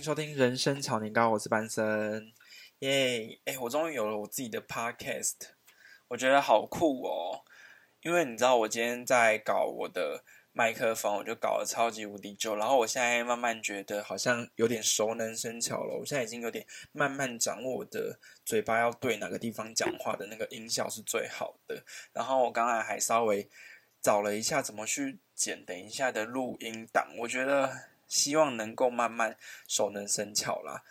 收听人生炒年糕，我是班森，耶！哎，我终于有了我自己的 podcast，我觉得好酷哦。因为你知道，我今天在搞我的麦克风，我就搞了超级无敌久，然后我现在慢慢觉得好像有点熟能生巧了。我现在已经有点慢慢掌握我的嘴巴要对哪个地方讲话的那个音效是最好的。然后我刚才还稍微找了一下怎么去剪等一下的录音档，我觉得。希望能够慢慢熟能生巧啦。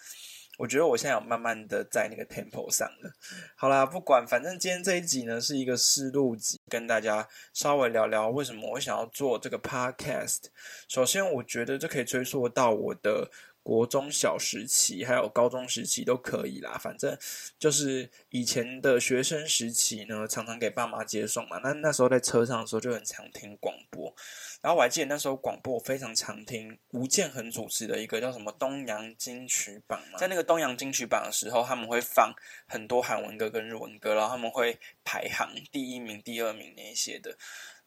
我觉得我现在有慢慢的在那个 temple 上了。好啦，不管，反正今天这一集呢是一个思路集，跟大家稍微聊聊为什么我想要做这个 podcast。首先，我觉得这可以追溯到我的。国中小时期，还有高中时期都可以啦。反正就是以前的学生时期呢，常常给爸妈接送嘛。那那时候在车上的时候，就很常听广播。然后我还记得那时候广播我非常常听吴建衡主持的一个叫什么东洋金曲榜嘛。在那个东洋金曲榜的时候，他们会放很多韩文歌跟日文歌，然后他们会排行第一名、第二名那些的。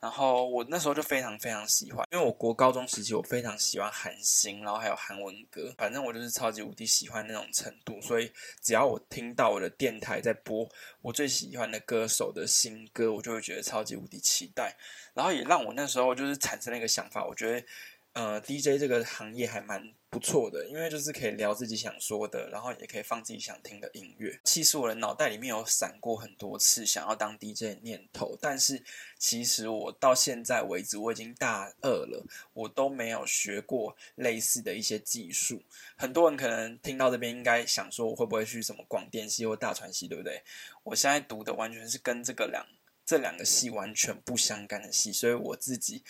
然后我那时候就非常非常喜欢，因为我国高中时期我非常喜欢韩星，然后还有韩文歌，反正我就是超级无敌喜欢那种程度。所以只要我听到我的电台在播我最喜欢的歌手的新歌，我就会觉得超级无敌期待。然后也让我那时候就是产生了一个想法，我觉得。呃，DJ 这个行业还蛮不错的，因为就是可以聊自己想说的，然后也可以放自己想听的音乐。其实我的脑袋里面有闪过很多次想要当 DJ 的念头，但是其实我到现在为止，我已经大二了，我都没有学过类似的一些技术。很多人可能听到这边应该想说，我会不会去什么广电系或大传系，对不对？我现在读的完全是跟这个两这两个系完全不相干的系，所以我自己。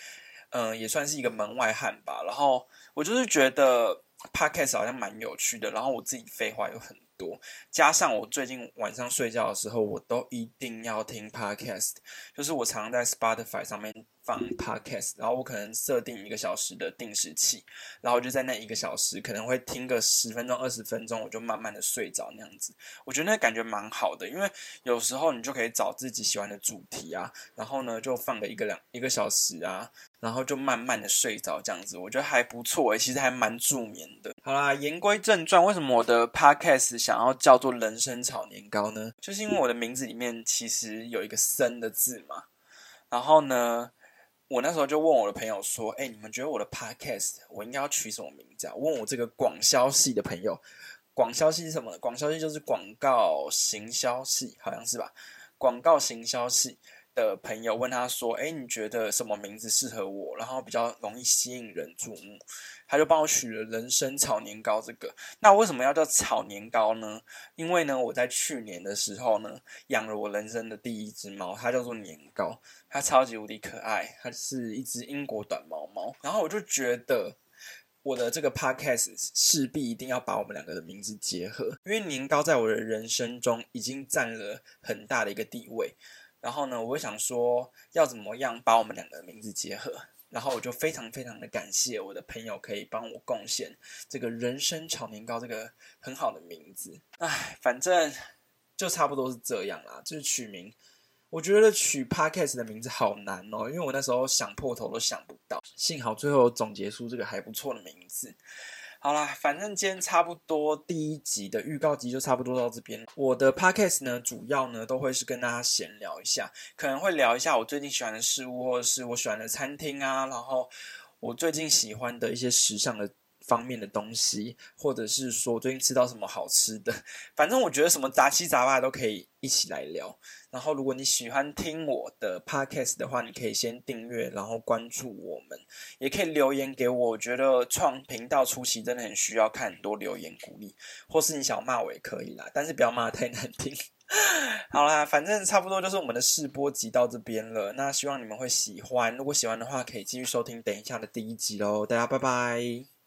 嗯，也算是一个门外汉吧。然后我就是觉得 podcast 好像蛮有趣的。然后我自己废话有很多，加上我最近晚上睡觉的时候，我都一定要听 podcast。就是我常常在 Spotify 上面放 podcast，然后我可能设定一个小时的定时器，然后就在那一个小时可能会听个十分钟、二十分钟，我就慢慢的睡着那样子。我觉得那感觉蛮好的，因为有时候你就可以找自己喜欢的主题啊，然后呢就放个一个两一个小时啊。然后就慢慢的睡着，这样子我觉得还不错诶，其实还蛮助眠的。好啦，言归正传，为什么我的 podcast 想要叫做人生炒年糕呢？就是因为我的名字里面其实有一个“生”的字嘛。然后呢，我那时候就问我的朋友说：“哎，你们觉得我的 podcast 我应该要取什么名字啊？”问我这个广消系的朋友，广消系是什么？广消系就是广告行销系，好像是吧？广告行销系。的朋友问他说：“哎，你觉得什么名字适合我？然后比较容易吸引人注目？”他就帮我取了“人参炒年糕”这个。那为什么要叫炒年糕呢？因为呢，我在去年的时候呢，养了我人生的第一只猫，它叫做年糕，它超级无敌可爱，它是一只英国短毛猫。然后我就觉得，我的这个 podcast 势必一定要把我们两个的名字结合，因为年糕在我的人生中已经占了很大的一个地位。然后呢，我想说要怎么样把我们两个名字结合，然后我就非常非常的感谢我的朋友可以帮我贡献这个人参炒年糕这个很好的名字。唉，反正就差不多是这样啦。就是取名，我觉得取 podcast 的名字好难哦，因为我那时候想破头都想不到，幸好最后总结出这个还不错的名字。好啦，反正今天差不多第一集的预告集就差不多到这边。我的 podcast 呢，主要呢都会是跟大家闲聊一下，可能会聊一下我最近喜欢的事物，或者是我喜欢的餐厅啊，然后我最近喜欢的一些时尚的。方面的东西，或者是说最近吃到什么好吃的，反正我觉得什么杂七杂八都可以一起来聊。然后，如果你喜欢听我的 podcast 的话，你可以先订阅，然后关注我们，也可以留言给我。我觉得创频道初期真的很需要看很多留言鼓励，或是你想骂我也可以啦，但是不要骂太难听。好啦，反正差不多就是我们的试播集到这边了。那希望你们会喜欢，如果喜欢的话，可以继续收听等一下的第一集喽。大家拜拜。